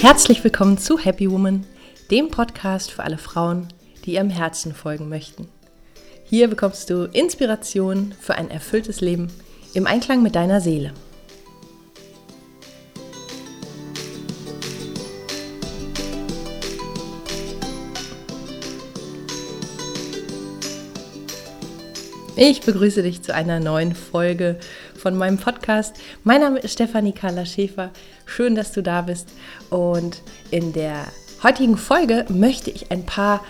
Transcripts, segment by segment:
Herzlich willkommen zu Happy Woman, dem Podcast für alle Frauen, die ihrem Herzen folgen möchten. Hier bekommst du Inspiration für ein erfülltes Leben im Einklang mit deiner Seele. Ich begrüße dich zu einer neuen Folge von meinem Podcast. Mein Name ist Stefanie Carla Schäfer. Schön, dass du da bist. Und in der heutigen Folge möchte ich ein paar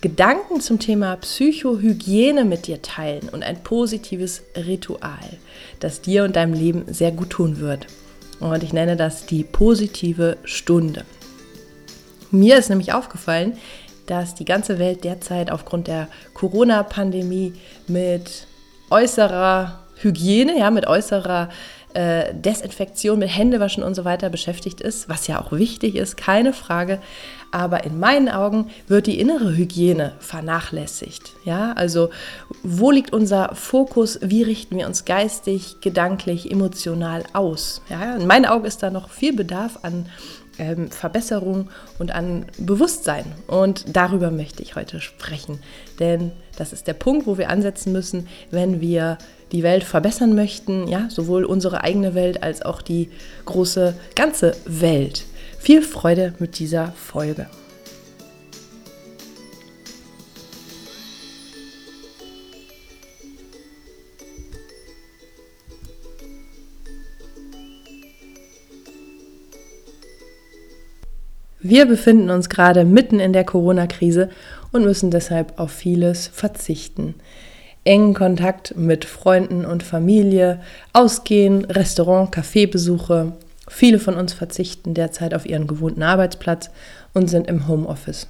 Gedanken zum Thema Psychohygiene mit dir teilen und ein positives Ritual, das dir und deinem Leben sehr gut tun wird. Und ich nenne das die positive Stunde. Mir ist nämlich aufgefallen, dass die ganze Welt derzeit aufgrund der Corona-Pandemie mit äußerer Hygiene, ja, mit äußerer äh, Desinfektion, mit Händewaschen und so weiter beschäftigt ist, was ja auch wichtig ist, keine Frage. Aber in meinen Augen wird die innere Hygiene vernachlässigt. Ja, also wo liegt unser Fokus? Wie richten wir uns geistig, gedanklich, emotional aus? Ja, in meinen Augen ist da noch viel Bedarf an ähm, Verbesserung und an Bewusstsein. Und darüber möchte ich heute sprechen. Denn das ist der Punkt, wo wir ansetzen müssen, wenn wir die Welt verbessern möchten, ja, sowohl unsere eigene Welt als auch die große ganze Welt. Viel Freude mit dieser Folge. Wir befinden uns gerade mitten in der Corona-Krise und müssen deshalb auf vieles verzichten. Engen Kontakt mit Freunden und Familie, Ausgehen, Restaurant, Kaffeebesuche. Viele von uns verzichten derzeit auf ihren gewohnten Arbeitsplatz und sind im Homeoffice.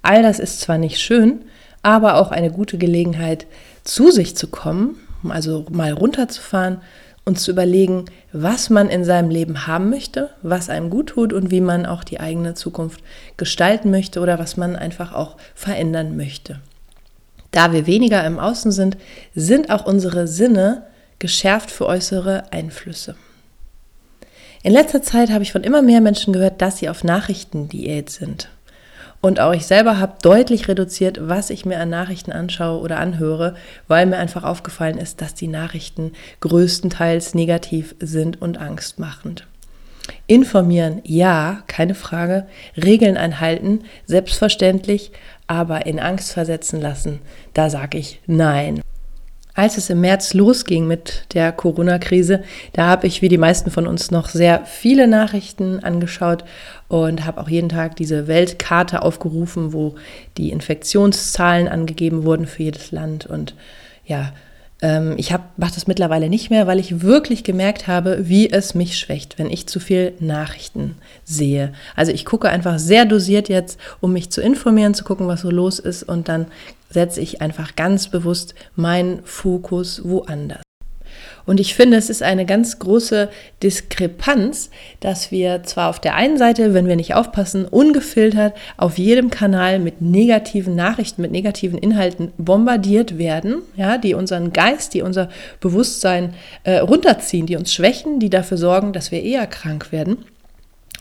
All das ist zwar nicht schön, aber auch eine gute Gelegenheit, zu sich zu kommen, also mal runterzufahren und zu überlegen, was man in seinem Leben haben möchte, was einem gut tut und wie man auch die eigene Zukunft gestalten möchte oder was man einfach auch verändern möchte. Da wir weniger im Außen sind, sind auch unsere Sinne geschärft für äußere Einflüsse. In letzter Zeit habe ich von immer mehr Menschen gehört, dass sie auf Nachrichtendiät sind. Und auch ich selber habe deutlich reduziert, was ich mir an Nachrichten anschaue oder anhöre, weil mir einfach aufgefallen ist, dass die Nachrichten größtenteils negativ sind und angstmachend. Informieren, ja, keine Frage. Regeln einhalten, selbstverständlich, aber in Angst versetzen lassen, da sage ich nein. Als es im März losging mit der Corona-Krise, da habe ich wie die meisten von uns noch sehr viele Nachrichten angeschaut und habe auch jeden Tag diese Weltkarte aufgerufen, wo die Infektionszahlen angegeben wurden für jedes Land. Und ja, ähm, ich mache das mittlerweile nicht mehr, weil ich wirklich gemerkt habe, wie es mich schwächt, wenn ich zu viel Nachrichten sehe. Also ich gucke einfach sehr dosiert jetzt, um mich zu informieren, zu gucken, was so los ist und dann setze ich einfach ganz bewusst meinen Fokus woanders. Und ich finde, es ist eine ganz große Diskrepanz, dass wir zwar auf der einen Seite, wenn wir nicht aufpassen, ungefiltert auf jedem Kanal mit negativen Nachrichten, mit negativen Inhalten bombardiert werden, ja, die unseren Geist, die unser Bewusstsein äh, runterziehen, die uns schwächen, die dafür sorgen, dass wir eher krank werden.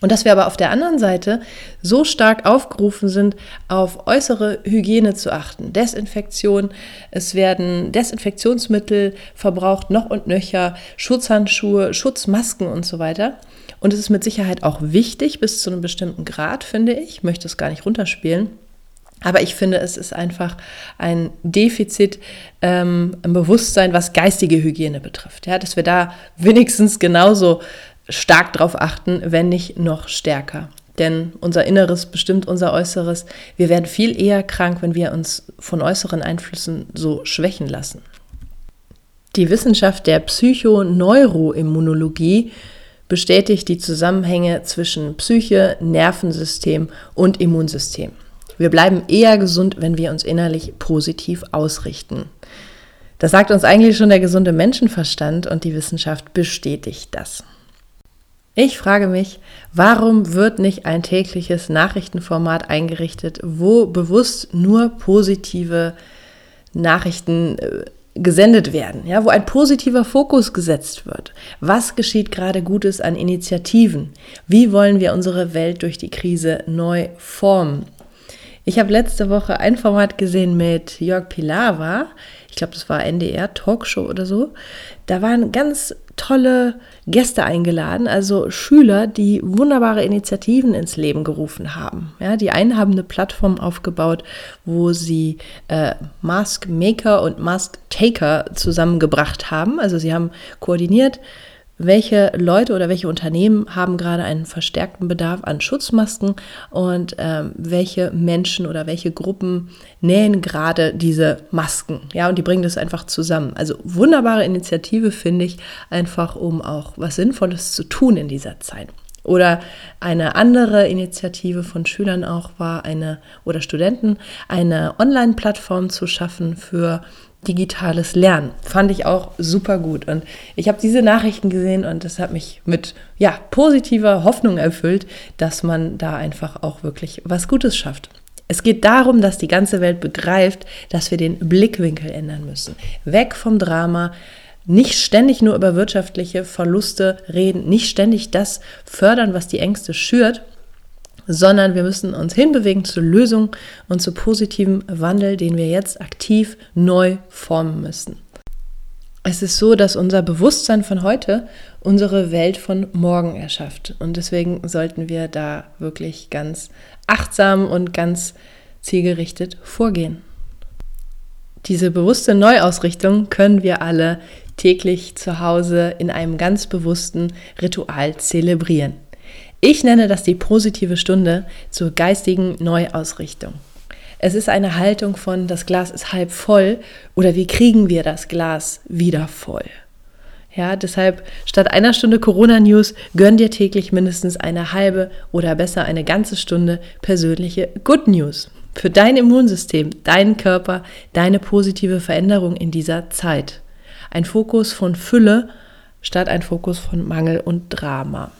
Und dass wir aber auf der anderen Seite so stark aufgerufen sind, auf äußere Hygiene zu achten. Desinfektion, es werden Desinfektionsmittel verbraucht, noch und nöcher, Schutzhandschuhe, Schutzmasken und so weiter. Und es ist mit Sicherheit auch wichtig, bis zu einem bestimmten Grad, finde ich. Ich möchte es gar nicht runterspielen. Aber ich finde, es ist einfach ein Defizit ähm, im Bewusstsein, was geistige Hygiene betrifft. Ja, dass wir da wenigstens genauso stark darauf achten, wenn nicht noch stärker. Denn unser Inneres bestimmt unser Äußeres. Wir werden viel eher krank, wenn wir uns von äußeren Einflüssen so schwächen lassen. Die Wissenschaft der Psychoneuroimmunologie bestätigt die Zusammenhänge zwischen Psyche, Nervensystem und Immunsystem. Wir bleiben eher gesund, wenn wir uns innerlich positiv ausrichten. Das sagt uns eigentlich schon der gesunde Menschenverstand und die Wissenschaft bestätigt das. Ich frage mich, warum wird nicht ein tägliches Nachrichtenformat eingerichtet, wo bewusst nur positive Nachrichten äh, gesendet werden, ja, wo ein positiver Fokus gesetzt wird. Was geschieht gerade Gutes an Initiativen? Wie wollen wir unsere Welt durch die Krise neu formen? Ich habe letzte Woche ein Format gesehen mit Jörg Pilawa. Ich glaube, das war NDR Talkshow oder so. Da waren ganz tolle Gäste eingeladen, also Schüler, die wunderbare Initiativen ins Leben gerufen haben. Ja, die einen haben eine Plattform aufgebaut, wo sie äh, Mask Maker und Mask Taker zusammengebracht haben. Also sie haben koordiniert, welche Leute oder welche Unternehmen haben gerade einen verstärkten Bedarf an Schutzmasken und ähm, welche Menschen oder welche Gruppen nähen gerade diese Masken. Ja, und die bringen das einfach zusammen. Also wunderbare Initiative finde ich, einfach um auch was Sinnvolles zu tun in dieser Zeit. Oder eine andere Initiative von Schülern auch war eine oder Studenten eine Online-Plattform zu schaffen für digitales Lernen. Fand ich auch super gut. Und ich habe diese Nachrichten gesehen und das hat mich mit ja, positiver Hoffnung erfüllt, dass man da einfach auch wirklich was Gutes schafft. Es geht darum, dass die ganze Welt begreift, dass wir den Blickwinkel ändern müssen. Weg vom Drama, nicht ständig nur über wirtschaftliche Verluste reden, nicht ständig das fördern, was die Ängste schürt, sondern wir müssen uns hinbewegen zur Lösung und zu positivem Wandel, den wir jetzt aktiv neu formen müssen. Es ist so, dass unser Bewusstsein von heute unsere Welt von morgen erschafft. Und deswegen sollten wir da wirklich ganz achtsam und ganz zielgerichtet vorgehen. Diese bewusste Neuausrichtung können wir alle täglich zu Hause in einem ganz bewussten Ritual zelebrieren. Ich nenne das die positive Stunde zur geistigen Neuausrichtung. Es ist eine Haltung von, das Glas ist halb voll oder wie kriegen wir das Glas wieder voll? Ja, deshalb statt einer Stunde Corona-News gönn dir täglich mindestens eine halbe oder besser eine ganze Stunde persönliche Good News für dein Immunsystem, deinen Körper, deine positive Veränderung in dieser Zeit. Ein Fokus von Fülle statt ein Fokus von Mangel und Drama.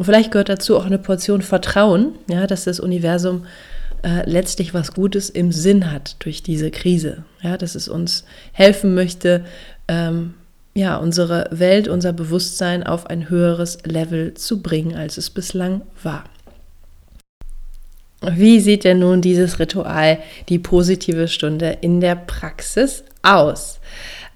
Und vielleicht gehört dazu auch eine Portion Vertrauen, ja, dass das Universum äh, letztlich was Gutes im Sinn hat durch diese Krise. Ja, dass es uns helfen möchte, ähm, ja, unsere Welt, unser Bewusstsein auf ein höheres Level zu bringen, als es bislang war. Wie sieht denn nun dieses Ritual, die positive Stunde in der Praxis aus?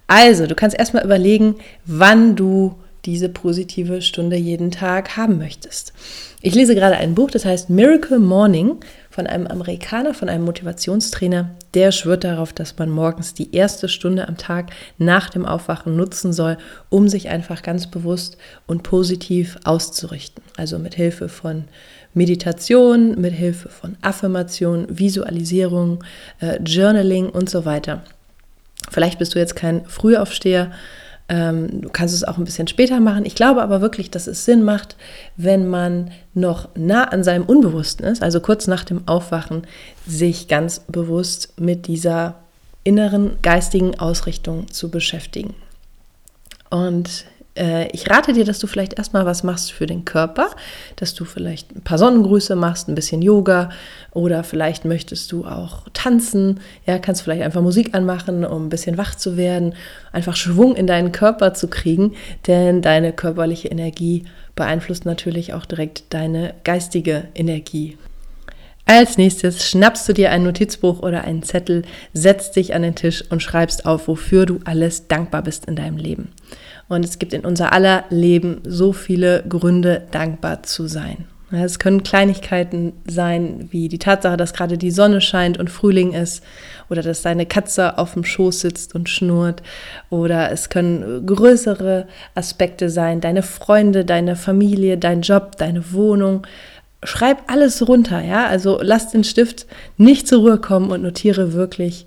Also, du kannst erstmal überlegen, wann du diese positive Stunde jeden Tag haben möchtest. Ich lese gerade ein Buch, das heißt Miracle Morning von einem Amerikaner, von einem Motivationstrainer. Der schwört darauf, dass man morgens die erste Stunde am Tag nach dem Aufwachen nutzen soll, um sich einfach ganz bewusst und positiv auszurichten. Also mit Hilfe von Meditation, mit Hilfe von Affirmation, Visualisierung, äh, Journaling und so weiter. Vielleicht bist du jetzt kein Frühaufsteher ähm, du kannst es auch ein bisschen später machen. Ich glaube aber wirklich, dass es Sinn macht, wenn man noch nah an seinem Unbewussten ist, also kurz nach dem Aufwachen, sich ganz bewusst mit dieser inneren geistigen Ausrichtung zu beschäftigen. Und äh, ich rate dir, dass du vielleicht erstmal was machst für den Körper, dass du vielleicht ein paar Sonnengrüße machst, ein bisschen Yoga oder vielleicht möchtest du auch tanzen. Ja, kannst vielleicht einfach Musik anmachen, um ein bisschen wach zu werden, einfach Schwung in deinen Körper zu kriegen, denn deine körperliche Energie beeinflusst natürlich auch direkt deine geistige Energie. Als nächstes schnappst du dir ein Notizbuch oder einen Zettel, setzt dich an den Tisch und schreibst auf, wofür du alles dankbar bist in deinem Leben. Und es gibt in unser aller Leben so viele Gründe, dankbar zu sein. Es können Kleinigkeiten sein, wie die Tatsache, dass gerade die Sonne scheint und Frühling ist, oder dass deine Katze auf dem Schoß sitzt und schnurrt, oder es können größere Aspekte sein, deine Freunde, deine Familie, dein Job, deine Wohnung. Schreib alles runter, ja? Also lass den Stift nicht zur Ruhe kommen und notiere wirklich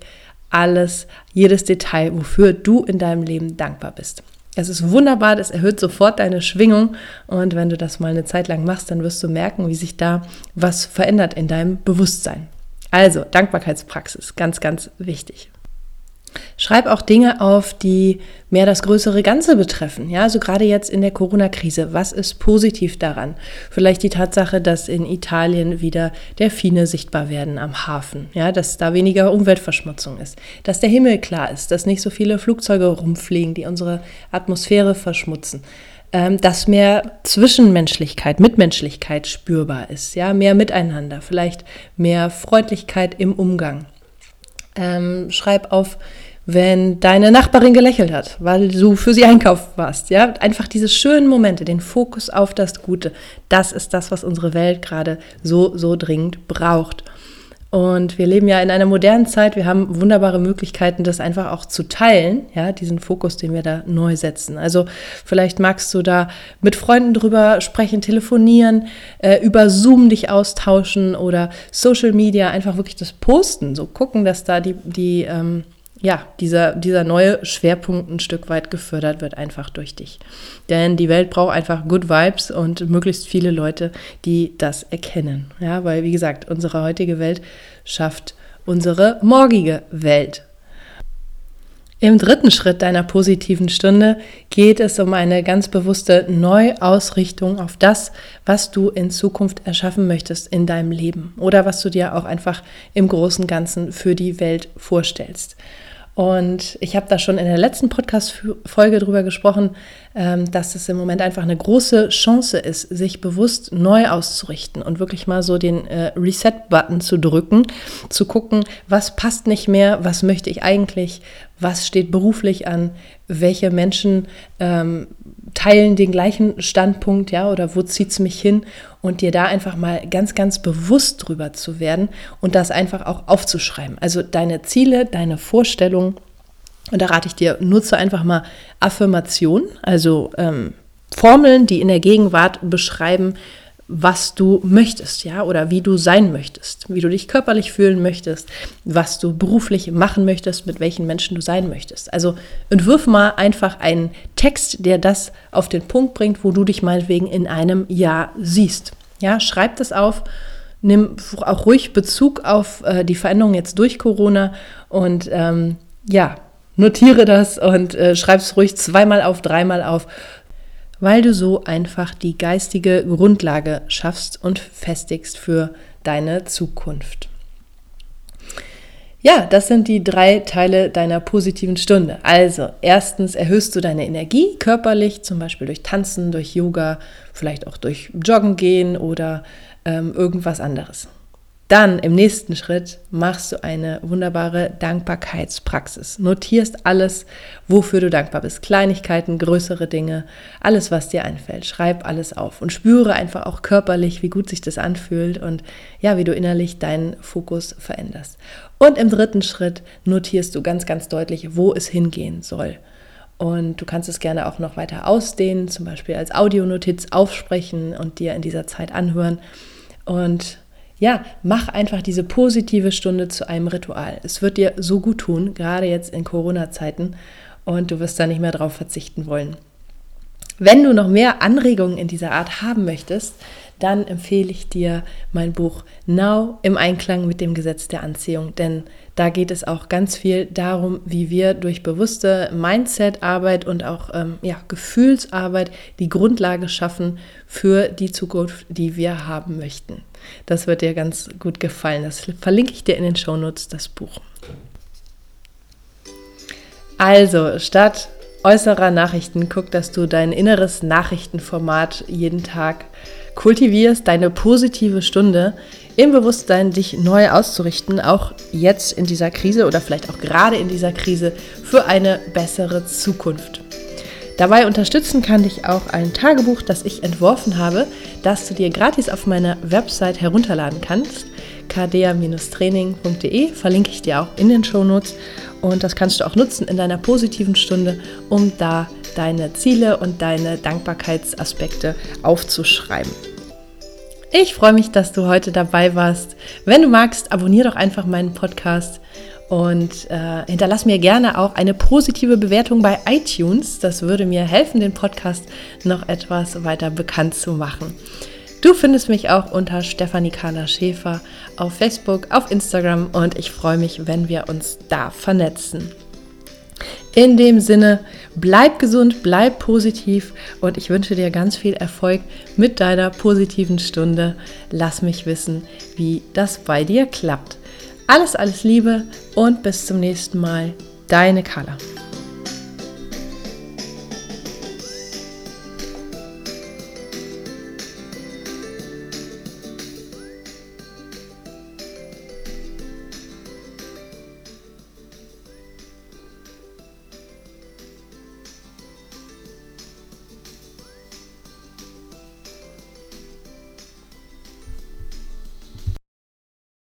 alles, jedes Detail, wofür du in deinem Leben dankbar bist. Es ist wunderbar, das erhöht sofort deine Schwingung und wenn du das mal eine Zeit lang machst, dann wirst du merken, wie sich da was verändert in deinem Bewusstsein. Also Dankbarkeitspraxis, ganz, ganz wichtig. Schreib auch Dinge auf, die mehr das größere Ganze betreffen. Ja, also gerade jetzt in der Corona-Krise, was ist positiv daran? Vielleicht die Tatsache, dass in Italien wieder Delfine sichtbar werden am Hafen. Ja, dass da weniger Umweltverschmutzung ist. Dass der Himmel klar ist, dass nicht so viele Flugzeuge rumfliegen, die unsere Atmosphäre verschmutzen. Ähm, dass mehr Zwischenmenschlichkeit, Mitmenschlichkeit spürbar ist. Ja, mehr Miteinander. Vielleicht mehr Freundlichkeit im Umgang. Ähm, schreib auf, wenn deine Nachbarin gelächelt hat, weil du für sie einkaufen warst. Ja, einfach diese schönen Momente, den Fokus auf das Gute. Das ist das, was unsere Welt gerade so, so dringend braucht. Und wir leben ja in einer modernen Zeit. Wir haben wunderbare Möglichkeiten, das einfach auch zu teilen, ja, diesen Fokus, den wir da neu setzen. Also vielleicht magst du da mit Freunden drüber sprechen, telefonieren, äh, über Zoom dich austauschen oder Social Media einfach wirklich das posten, so gucken, dass da die, die ähm, ja, dieser, dieser neue Schwerpunkt ein Stück weit gefördert wird, einfach durch dich. Denn die Welt braucht einfach Good Vibes und möglichst viele Leute, die das erkennen. Ja, weil, wie gesagt, unsere heutige Welt schafft unsere morgige Welt. Im dritten Schritt deiner positiven Stunde geht es um eine ganz bewusste Neuausrichtung auf das, was du in Zukunft erschaffen möchtest in deinem Leben oder was du dir auch einfach im großen Ganzen für die Welt vorstellst. Und ich habe da schon in der letzten Podcast-Folge drüber gesprochen, ähm, dass es im Moment einfach eine große Chance ist, sich bewusst neu auszurichten und wirklich mal so den äh, Reset-Button zu drücken, zu gucken, was passt nicht mehr, was möchte ich eigentlich, was steht beruflich an, welche Menschen ähm, teilen den gleichen Standpunkt, ja, oder wo zieht es mich hin und dir da einfach mal ganz, ganz bewusst drüber zu werden und das einfach auch aufzuschreiben. Also deine Ziele, deine Vorstellungen. Und da rate ich dir, nutze einfach mal Affirmationen, also ähm, Formeln, die in der Gegenwart beschreiben, was du möchtest, ja, oder wie du sein möchtest, wie du dich körperlich fühlen möchtest, was du beruflich machen möchtest, mit welchen Menschen du sein möchtest. Also entwirf mal einfach einen Text, der das auf den Punkt bringt, wo du dich meinetwegen in einem Jahr siehst. Ja, schreib das auf, nimm auch ruhig Bezug auf äh, die Veränderung jetzt durch Corona und ähm, ja, notiere das und äh, schreib es ruhig zweimal auf, dreimal auf weil du so einfach die geistige Grundlage schaffst und festigst für deine Zukunft. Ja, das sind die drei Teile deiner positiven Stunde. Also, erstens erhöhst du deine Energie körperlich, zum Beispiel durch Tanzen, durch Yoga, vielleicht auch durch Joggen gehen oder ähm, irgendwas anderes. Dann im nächsten Schritt machst du eine wunderbare Dankbarkeitspraxis. Notierst alles, wofür du dankbar bist. Kleinigkeiten, größere Dinge, alles, was dir einfällt. Schreib alles auf und spüre einfach auch körperlich, wie gut sich das anfühlt und ja, wie du innerlich deinen Fokus veränderst. Und im dritten Schritt notierst du ganz, ganz deutlich, wo es hingehen soll. Und du kannst es gerne auch noch weiter ausdehnen, zum Beispiel als Audionotiz aufsprechen und dir in dieser Zeit anhören. Und ja, mach einfach diese positive Stunde zu einem Ritual. Es wird dir so gut tun, gerade jetzt in Corona-Zeiten, und du wirst da nicht mehr drauf verzichten wollen. Wenn du noch mehr Anregungen in dieser Art haben möchtest, dann empfehle ich dir mein Buch Now im Einklang mit dem Gesetz der Anziehung, denn da geht es auch ganz viel darum, wie wir durch bewusste Mindset-Arbeit und auch ähm, ja, Gefühlsarbeit die Grundlage schaffen für die Zukunft, die wir haben möchten. Das wird dir ganz gut gefallen. Das verlinke ich dir in den Shownotes, das Buch. Also, statt äußerer Nachrichten, guck, dass du dein inneres Nachrichtenformat jeden Tag kultivierst, deine positive Stunde im Bewusstsein, dich neu auszurichten, auch jetzt in dieser Krise oder vielleicht auch gerade in dieser Krise für eine bessere Zukunft. Dabei unterstützen kann dich auch ein Tagebuch, das ich entworfen habe, das du dir gratis auf meiner Website herunterladen kannst. kdea-training.de verlinke ich dir auch in den Shownotes und das kannst du auch nutzen in deiner positiven Stunde, um da deine Ziele und deine Dankbarkeitsaspekte aufzuschreiben. Ich freue mich, dass du heute dabei warst. Wenn du magst, abonniere doch einfach meinen Podcast und äh, hinterlass mir gerne auch eine positive Bewertung bei iTunes. Das würde mir helfen, den Podcast noch etwas weiter bekannt zu machen. Du findest mich auch unter Stefanie Kahler Schäfer auf Facebook, auf Instagram und ich freue mich, wenn wir uns da vernetzen. In dem Sinne, bleib gesund, bleib positiv und ich wünsche dir ganz viel Erfolg mit deiner positiven Stunde. Lass mich wissen, wie das bei dir klappt. Alles, alles Liebe und bis zum nächsten Mal. Deine Carla.